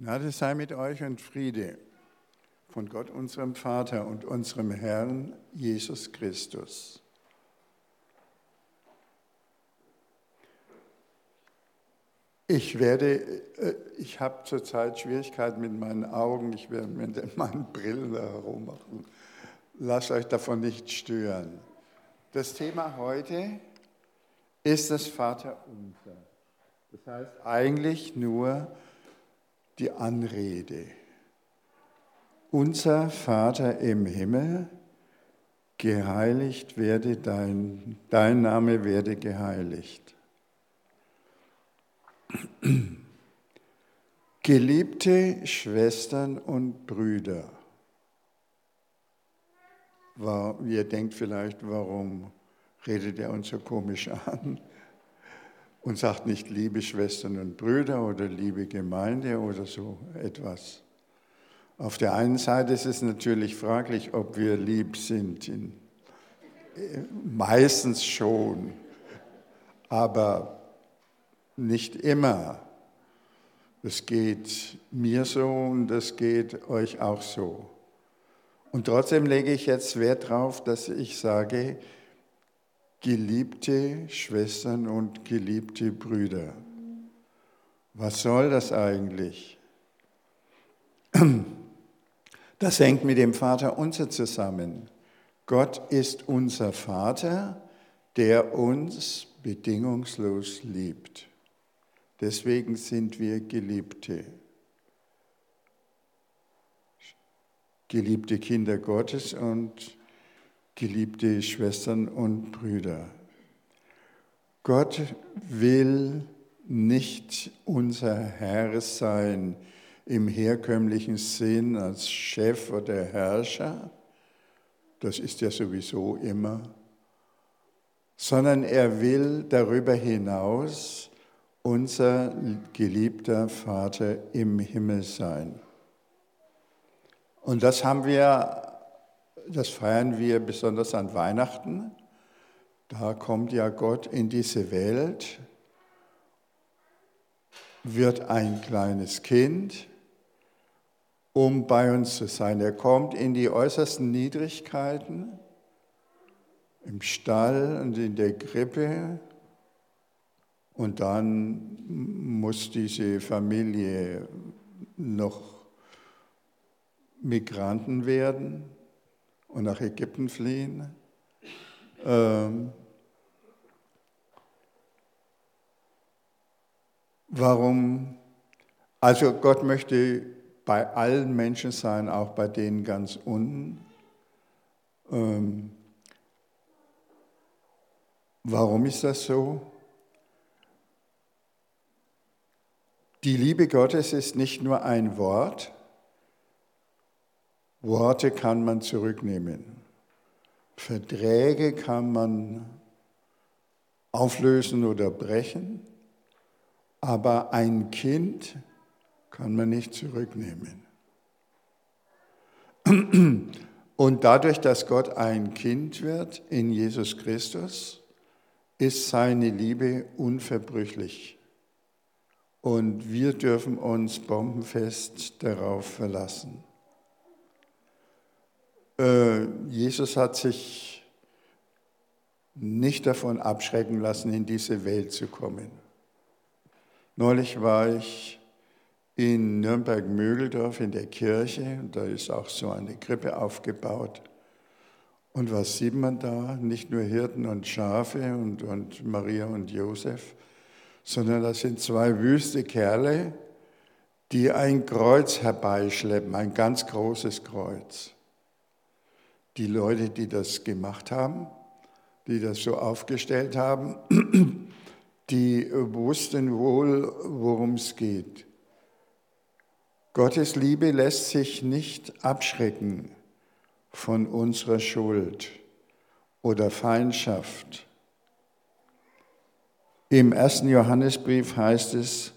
Gnade sei mit euch und Friede von Gott, unserem Vater und unserem Herrn Jesus Christus. Ich werde, äh, ich habe zurzeit Schwierigkeiten mit meinen Augen, ich werde mit meinen Brillen herummachen. Lasst euch davon nicht stören. Das Thema heute ist das Vaterunser. Das heißt eigentlich nur die Anrede. Unser Vater im Himmel, geheiligt werde dein, dein Name werde geheiligt. Geliebte Schwestern und Brüder, ihr denkt vielleicht, warum redet er uns so komisch an? Und sagt nicht liebe Schwestern und Brüder oder liebe Gemeinde oder so etwas. Auf der einen Seite ist es natürlich fraglich, ob wir lieb sind. In, meistens schon, aber nicht immer. Das geht mir so und das geht euch auch so. Und trotzdem lege ich jetzt Wert darauf, dass ich sage, geliebte Schwestern und geliebte Brüder. Was soll das eigentlich? Das hängt mit dem Vater unser zusammen. Gott ist unser Vater, der uns bedingungslos liebt. Deswegen sind wir Geliebte. Geliebte Kinder Gottes und geliebte Schwestern und Brüder. Gott will nicht unser Herr sein im herkömmlichen Sinn als Chef oder Herrscher, das ist ja sowieso immer, sondern er will darüber hinaus unser geliebter Vater im Himmel sein. Und das haben wir das feiern wir besonders an Weihnachten. Da kommt ja Gott in diese Welt, wird ein kleines Kind, um bei uns zu sein. Er kommt in die äußersten Niedrigkeiten, im Stall und in der Krippe. Und dann muss diese Familie noch Migranten werden und nach Ägypten fliehen. Ähm, warum? Also Gott möchte bei allen Menschen sein, auch bei denen ganz unten. Ähm, warum ist das so? Die Liebe Gottes ist nicht nur ein Wort, Worte kann man zurücknehmen. Verträge kann man auflösen oder brechen, aber ein Kind kann man nicht zurücknehmen. Und dadurch, dass Gott ein Kind wird in Jesus Christus, ist seine Liebe unverbrüchlich. Und wir dürfen uns bombenfest darauf verlassen. Äh, Jesus hat sich nicht davon abschrecken lassen, in diese Welt zu kommen. Neulich war ich in Nürnberg-Mögeldorf in der Kirche, da ist auch so eine Krippe aufgebaut. Und was sieht man da? Nicht nur Hirten und Schafe und, und Maria und Josef, sondern das sind zwei wüste Kerle, die ein Kreuz herbeischleppen, ein ganz großes Kreuz die Leute, die das gemacht haben, die das so aufgestellt haben, die wussten wohl, worum es geht. Gottes Liebe lässt sich nicht abschrecken von unserer Schuld oder Feindschaft. Im ersten Johannesbrief heißt es,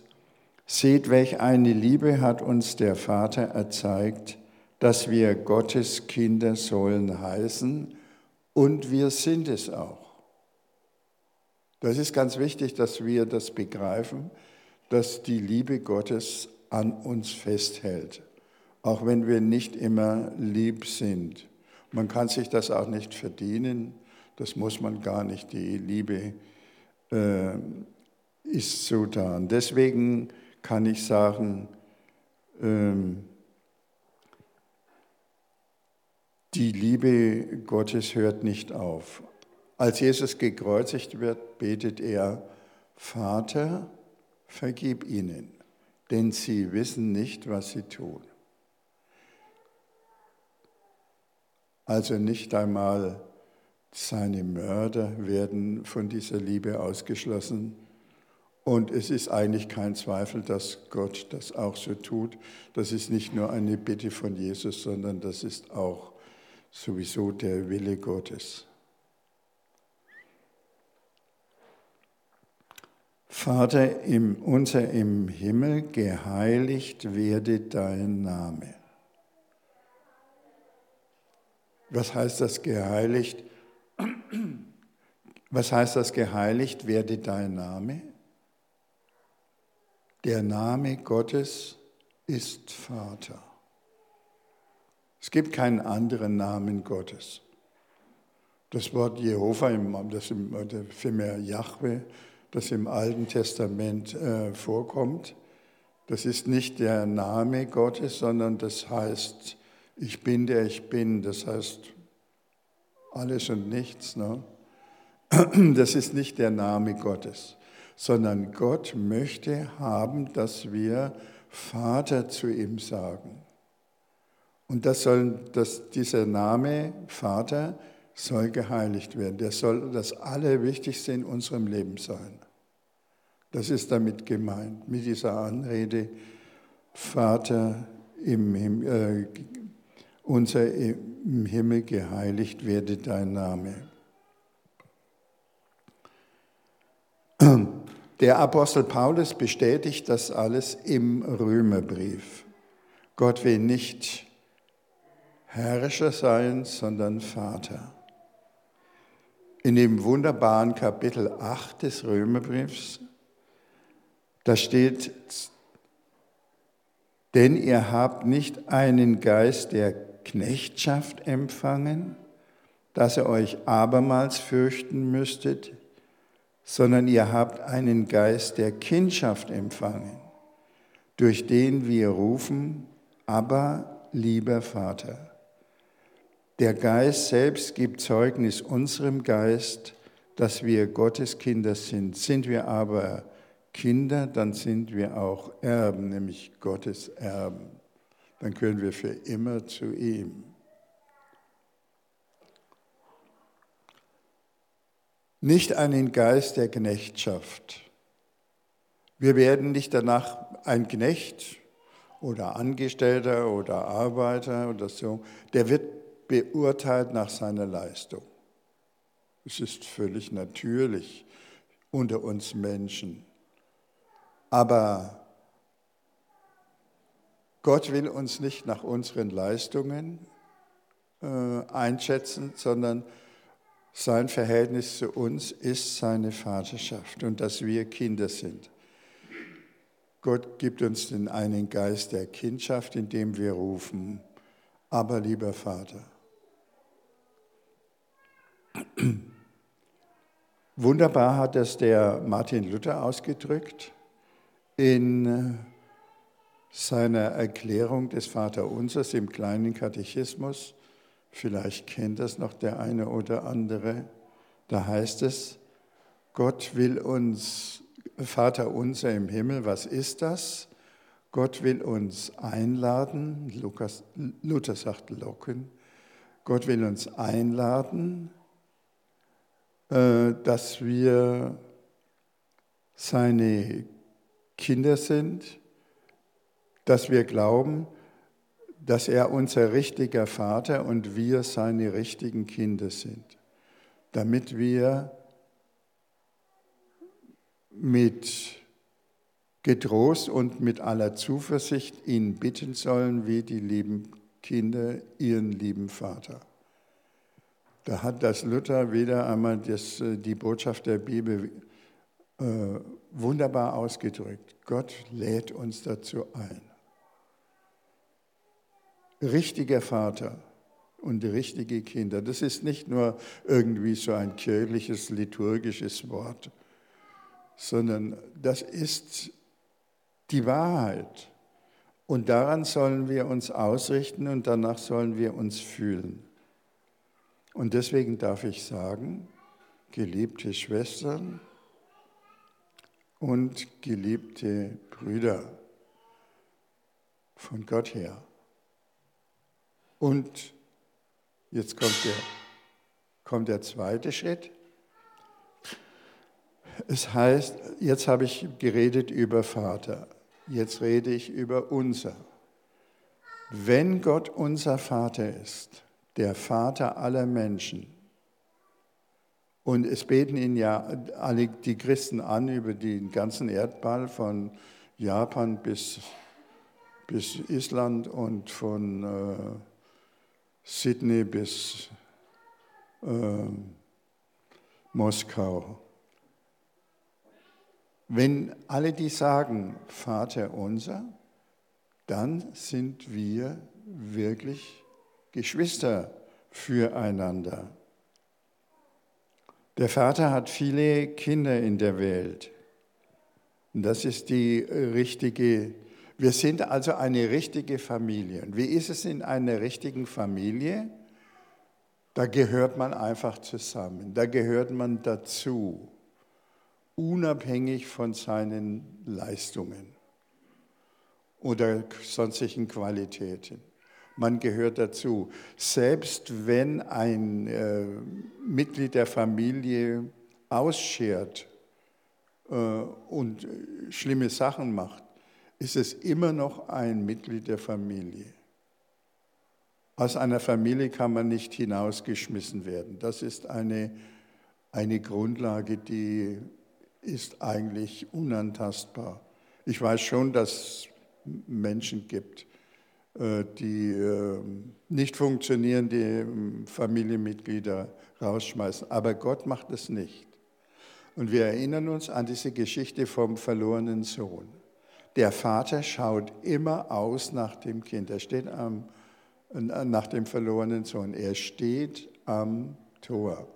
seht, welch eine Liebe hat uns der Vater erzeigt, dass wir Gottes Kinder sollen heißen und wir sind es auch. Das ist ganz wichtig, dass wir das begreifen, dass die Liebe Gottes an uns festhält, auch wenn wir nicht immer lieb sind. Man kann sich das auch nicht verdienen, das muss man gar nicht. Die Liebe äh, ist so da. Deswegen kann ich sagen, ähm, die Liebe Gottes hört nicht auf. Als Jesus gekreuzigt wird, betet er, Vater, vergib ihnen, denn sie wissen nicht, was sie tun. Also nicht einmal seine Mörder werden von dieser Liebe ausgeschlossen. Und es ist eigentlich kein Zweifel, dass Gott das auch so tut. Das ist nicht nur eine Bitte von Jesus, sondern das ist auch sowieso der Wille Gottes. Vater im, unser im Himmel, geheiligt werde dein Name. Was heißt das geheiligt? Was heißt das geheiligt werde dein Name? Der Name Gottes ist Vater. Es gibt keinen anderen Namen Gottes. Das Wort Jehova, das vielmehr Jahwe, das im Alten Testament äh, vorkommt, das ist nicht der Name Gottes, sondern das heißt, ich bin der ich bin. Das heißt, alles und nichts. Ne? Das ist nicht der Name Gottes, sondern Gott möchte haben, dass wir Vater zu ihm sagen. Und das soll, dass dieser Name Vater soll geheiligt werden. Der soll das Allerwichtigste in unserem Leben sein. Das ist damit gemeint, mit dieser Anrede, Vater im, im äh, unser im Himmel geheiligt werde dein Name. Der Apostel Paulus bestätigt das alles im Römerbrief. Gott will nicht Herrscher sein, sondern Vater. In dem wunderbaren Kapitel 8 des Römerbriefs, da steht, denn ihr habt nicht einen Geist der Knechtschaft empfangen, dass ihr euch abermals fürchten müsstet, sondern ihr habt einen Geist der Kindschaft empfangen, durch den wir rufen, aber lieber Vater. Der Geist selbst gibt Zeugnis unserem Geist, dass wir Gottes Kinder sind. Sind wir aber Kinder, dann sind wir auch Erben, nämlich Gottes Erben dann können wir für immer zu ihm. Nicht einen Geist der Knechtschaft. Wir werden nicht danach ein Knecht oder Angestellter oder Arbeiter oder so, der wird beurteilt nach seiner Leistung. Es ist völlig natürlich unter uns Menschen. Aber Gott will uns nicht nach unseren Leistungen äh, einschätzen, sondern sein Verhältnis zu uns ist seine Vaterschaft und dass wir Kinder sind. Gott gibt uns den einen Geist der Kindschaft, in dem wir rufen, aber lieber Vater. Wunderbar hat es der Martin Luther ausgedrückt in seiner Erklärung des Vaterunsers im kleinen Katechismus, vielleicht kennt das noch der eine oder andere, da heißt es, Gott will uns, Vater unser im Himmel, was ist das? Gott will uns einladen, Lukas, Luther sagt locken, Gott will uns einladen, dass wir seine Kinder sind, dass wir glauben, dass er unser richtiger Vater und wir seine richtigen Kinder sind, damit wir mit Getrost und mit aller Zuversicht ihn bitten sollen, wie die lieben Kinder ihren lieben Vater. Da hat das Luther wieder einmal das, die Botschaft der Bibel äh, wunderbar ausgedrückt. Gott lädt uns dazu ein. Richtiger Vater und richtige Kinder, das ist nicht nur irgendwie so ein kirchliches, liturgisches Wort, sondern das ist die Wahrheit. Und daran sollen wir uns ausrichten und danach sollen wir uns fühlen. Und deswegen darf ich sagen, geliebte Schwestern und geliebte Brüder von Gott her. Und jetzt kommt der, kommt der zweite Schritt. Es heißt, jetzt habe ich geredet über Vater, jetzt rede ich über unser. Wenn Gott unser Vater ist, der Vater aller Menschen, und es beten ihn ja alle die Christen an über den ganzen Erdball von Japan bis, bis Island und von äh, Sydney bis äh, Moskau. Wenn alle die sagen, Vater unser, dann sind wir wirklich Geschwister füreinander. Der Vater hat viele Kinder in der Welt. Das ist die richtige, wir sind also eine richtige Familie. Und wie ist es in einer richtigen Familie? Da gehört man einfach zusammen, da gehört man dazu, unabhängig von seinen Leistungen oder sonstigen Qualitäten man gehört dazu. Selbst wenn ein äh, Mitglied der Familie ausschert äh, und schlimme Sachen macht, ist es immer noch ein Mitglied der Familie. Aus einer Familie kann man nicht hinausgeschmissen werden. Das ist eine, eine Grundlage, die ist eigentlich unantastbar. Ich weiß schon, dass es Menschen gibt, die ähm, nicht funktionieren, die ähm, Familienmitglieder rausschmeißen. Aber Gott macht es nicht. Und wir erinnern uns an diese Geschichte vom verlorenen Sohn. Der Vater schaut immer aus nach dem Kind. Er steht am, nach dem verlorenen Sohn. Er steht am Tor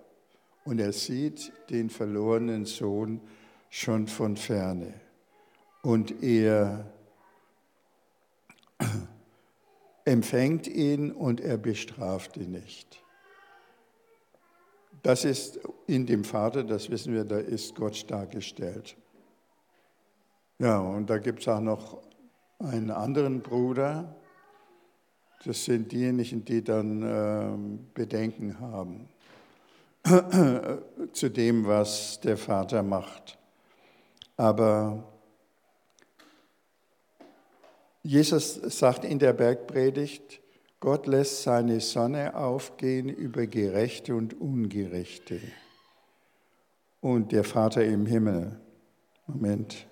und er sieht den verlorenen Sohn schon von ferne. Und er empfängt ihn und er bestraft ihn nicht. Das ist in dem Vater, das wissen wir, da ist Gott dargestellt. Ja, und da gibt es auch noch einen anderen Bruder. Das sind diejenigen, die dann äh, Bedenken haben zu dem, was der Vater macht. Aber Jesus sagt in der Bergpredigt, Gott lässt seine Sonne aufgehen über Gerechte und Ungerechte. Und der Vater im Himmel. Moment.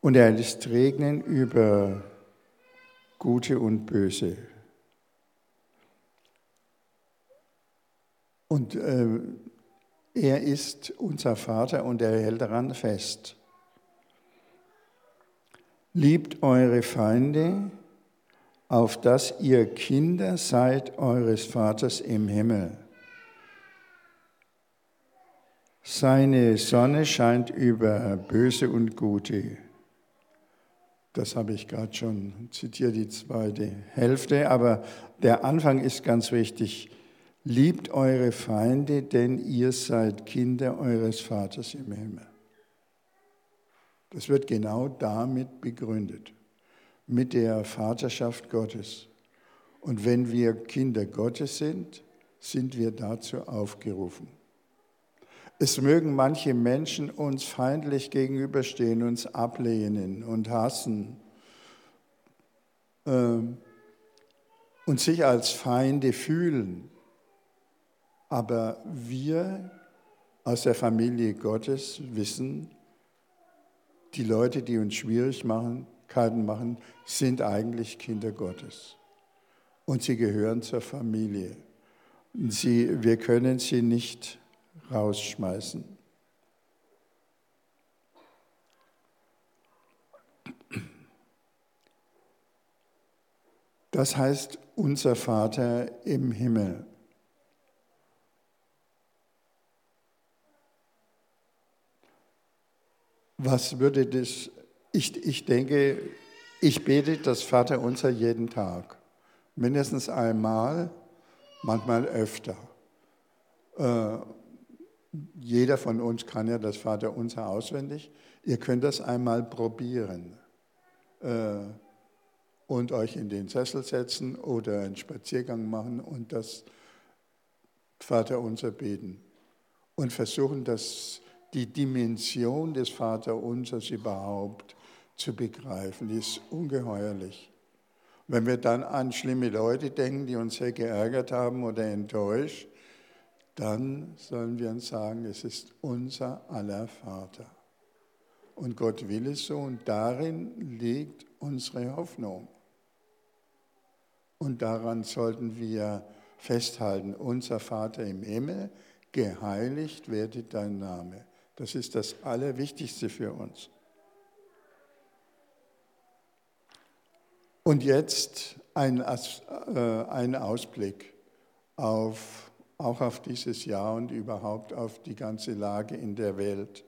Und er lässt regnen über Gute und Böse. Und äh, er ist unser Vater und er hält daran fest. Liebt eure Feinde, auf dass ihr Kinder seid eures Vaters im Himmel. Seine Sonne scheint über Böse und Gute. Das habe ich gerade schon zitiert, die zweite Hälfte, aber der Anfang ist ganz wichtig. Liebt eure Feinde, denn ihr seid Kinder eures Vaters im Himmel. Das wird genau damit begründet, mit der Vaterschaft Gottes. Und wenn wir Kinder Gottes sind, sind wir dazu aufgerufen. Es mögen manche Menschen uns feindlich gegenüberstehen, uns ablehnen und hassen äh, und sich als Feinde fühlen. Aber wir aus der Familie Gottes wissen, die Leute, die uns Schwierigkeiten machen, sind eigentlich Kinder Gottes. Und sie gehören zur Familie. Sie, wir können sie nicht rausschmeißen. Das heißt, unser Vater im Himmel. Was würde das, ich, ich denke, ich bete das Vater unser jeden Tag, mindestens einmal, manchmal öfter. Äh, jeder von uns kann ja das Vater unser auswendig. Ihr könnt das einmal probieren. Äh, und euch in den Sessel setzen oder einen Spaziergang machen und das Vaterunser beten und versuchen, das, die Dimension des Vaterunsers überhaupt zu begreifen. Die ist ungeheuerlich. Wenn wir dann an schlimme Leute denken, die uns sehr geärgert haben oder enttäuscht, dann sollen wir uns sagen, es ist unser aller Vater. Und Gott will es so und darin liegt unsere Hoffnung. Und daran sollten wir festhalten, unser Vater im Himmel, geheiligt werde dein Name. Das ist das Allerwichtigste für uns. Und jetzt ein, äh, ein Ausblick auf, auch auf dieses Jahr und überhaupt auf die ganze Lage in der Welt.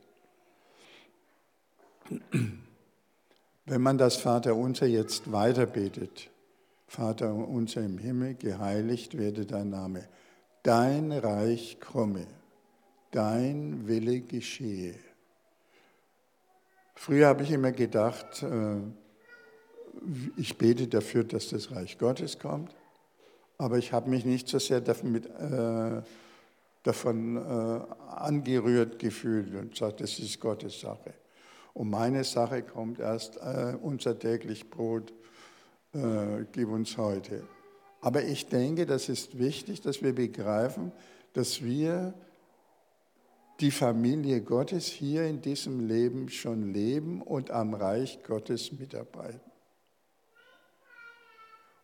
Wenn man das Vaterunser jetzt weiterbetet, Vater unser im Himmel, geheiligt werde dein Name. Dein Reich komme, dein Wille geschehe. Früher habe ich immer gedacht, äh, ich bete dafür, dass das Reich Gottes kommt, aber ich habe mich nicht so sehr davon, mit, äh, davon äh, angerührt gefühlt und gesagt, das ist Gottes Sache. Und meine Sache kommt erst unser täglich Brot äh, gib uns heute. Aber ich denke, das ist wichtig, dass wir begreifen, dass wir die Familie Gottes hier in diesem Leben schon leben und am Reich Gottes mitarbeiten.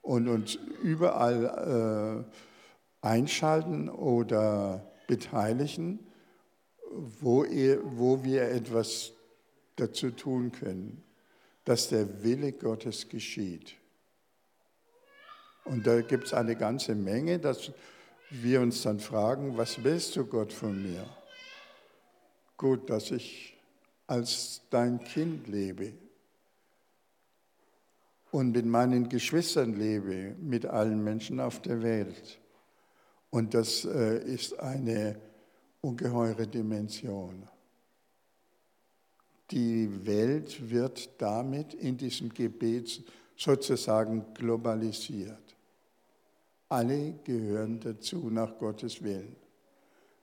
Und uns überall äh, einschalten oder beteiligen, wo, ihr, wo wir etwas dazu tun können, dass der Wille Gottes geschieht. Und da gibt es eine ganze Menge, dass wir uns dann fragen, was willst du Gott von mir? Gut, dass ich als dein Kind lebe und mit meinen Geschwistern lebe, mit allen Menschen auf der Welt. Und das äh, ist eine ungeheure Dimension. Die Welt wird damit in diesem Gebet sozusagen globalisiert. Alle gehören dazu nach Gottes Willen.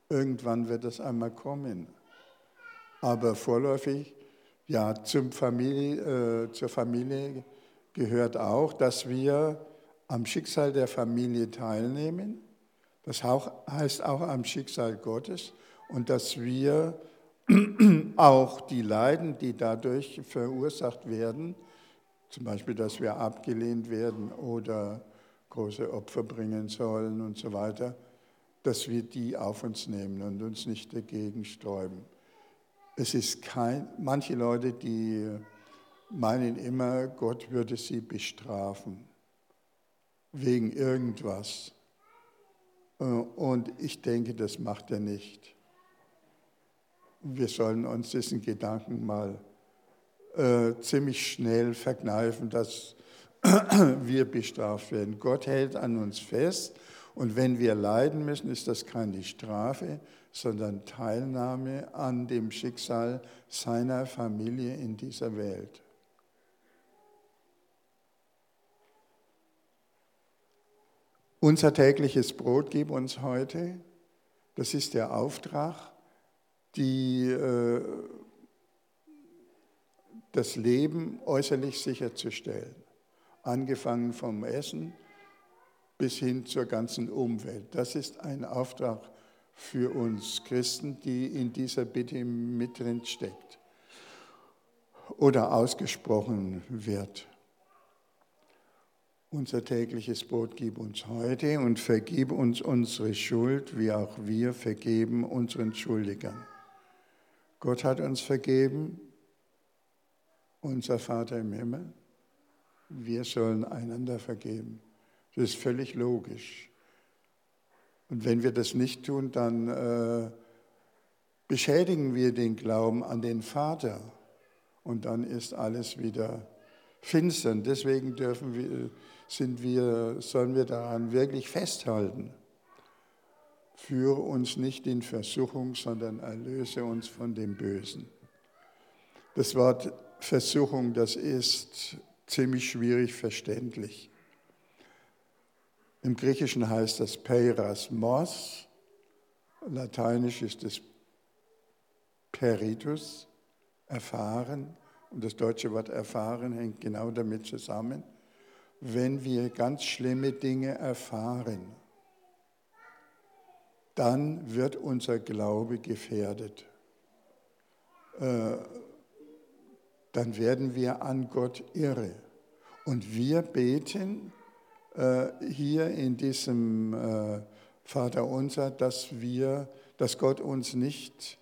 Irgendwann wird das einmal kommen. Aber vorläufig, ja, zum Familie, äh, zur Familie gehört auch, dass wir am Schicksal der Familie teilnehmen. Das heißt auch am Schicksal Gottes und dass wir auch die Leiden, die dadurch verursacht werden, zum Beispiel, dass wir abgelehnt werden oder große Opfer bringen sollen und so weiter, dass wir die auf uns nehmen und uns nicht dagegen sträuben. Es ist kein, manche Leute, die meinen immer, Gott würde sie bestrafen wegen irgendwas. Und ich denke, das macht er nicht. Wir sollen uns diesen Gedanken mal äh, ziemlich schnell verkneifen, dass wir bestraft werden. Gott hält an uns fest und wenn wir leiden müssen, ist das keine Strafe, sondern Teilnahme an dem Schicksal seiner Familie in dieser Welt. Unser tägliches Brot gib uns heute. Das ist der Auftrag, die, äh, das Leben äußerlich sicherzustellen angefangen vom Essen bis hin zur ganzen Umwelt. Das ist ein Auftrag für uns Christen, die in dieser Bitte mit drin steckt oder ausgesprochen wird. Unser tägliches Brot gib uns heute und vergib uns unsere Schuld, wie auch wir vergeben unseren Schuldigern. Gott hat uns vergeben, unser Vater im Himmel. Wir sollen einander vergeben. Das ist völlig logisch. Und wenn wir das nicht tun, dann äh, beschädigen wir den Glauben an den Vater. Und dann ist alles wieder finster. Deswegen dürfen wir sind wir, sollen wir daran wirklich festhalten. Führe uns nicht in Versuchung, sondern erlöse uns von dem Bösen. Das Wort Versuchung, das ist ziemlich schwierig verständlich. Im Griechischen heißt das Peirasmos, lateinisch ist es Peritus, erfahren, und das deutsche Wort erfahren hängt genau damit zusammen wenn wir ganz schlimme Dinge erfahren, dann wird unser Glaube gefährdet. Äh, dann werden wir an Gott irre. Und wir beten hier in diesem äh, Vater unser, dass wir, dass Gott uns nicht,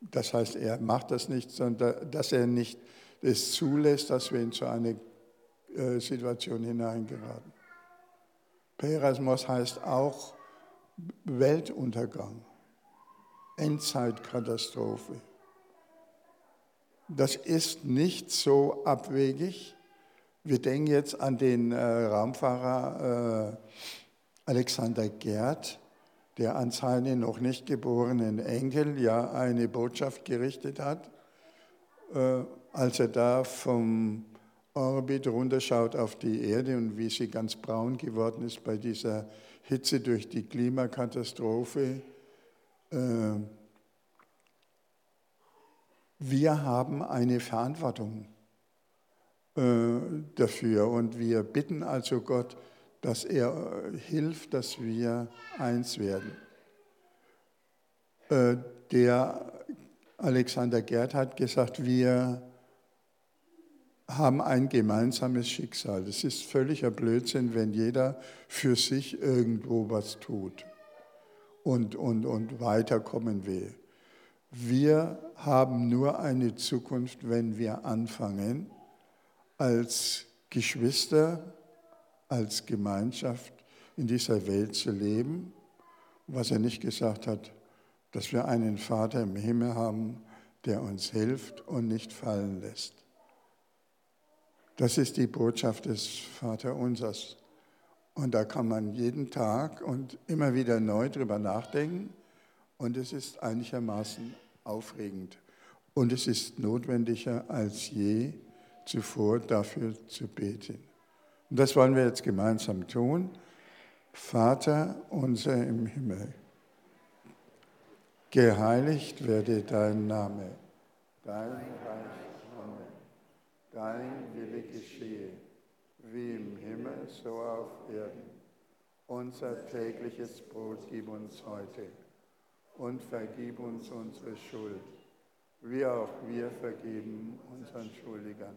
das heißt, er macht das nicht, sondern dass er nicht es zulässt, dass wir in so eine äh, Situation hineingeraten. Perasmos heißt auch Weltuntergang, Endzeitkatastrophe. Das ist nicht so abwegig. Wir denken jetzt an den äh, Raumfahrer äh, Alexander Gerd, der an seinen noch nicht geborenen Enkel ja eine Botschaft gerichtet hat, äh, als er da vom Orbit runterschaut auf die Erde und wie sie ganz braun geworden ist bei dieser Hitze durch die Klimakatastrophe. Äh, wir haben eine Verantwortung dafür und wir bitten also Gott, dass er hilft, dass wir eins werden. Äh, der Alexander Gerd hat gesagt, wir haben ein gemeinsames Schicksal. Es ist völliger Blödsinn, wenn jeder für sich irgendwo was tut und, und, und weiterkommen will. Wir haben nur eine Zukunft, wenn wir anfangen, als Geschwister, als Gemeinschaft in dieser Welt zu leben. Was er nicht gesagt hat, dass wir einen Vater im Himmel haben, der uns hilft und nicht fallen lässt. Das ist die Botschaft des Vaterunsers. Und da kann man jeden Tag und immer wieder neu drüber nachdenken. Und es ist einigermaßen aufregend. Und es ist notwendiger als je zuvor dafür zu beten. Und das wollen wir jetzt gemeinsam tun. Vater unser im Himmel, geheiligt werde dein Name, dein Reich dein Wille geschehe, wie im Himmel, so auf Erden. Unser tägliches Brot gib uns heute und vergib uns unsere Schuld, wie auch wir vergeben unseren Schuldigern.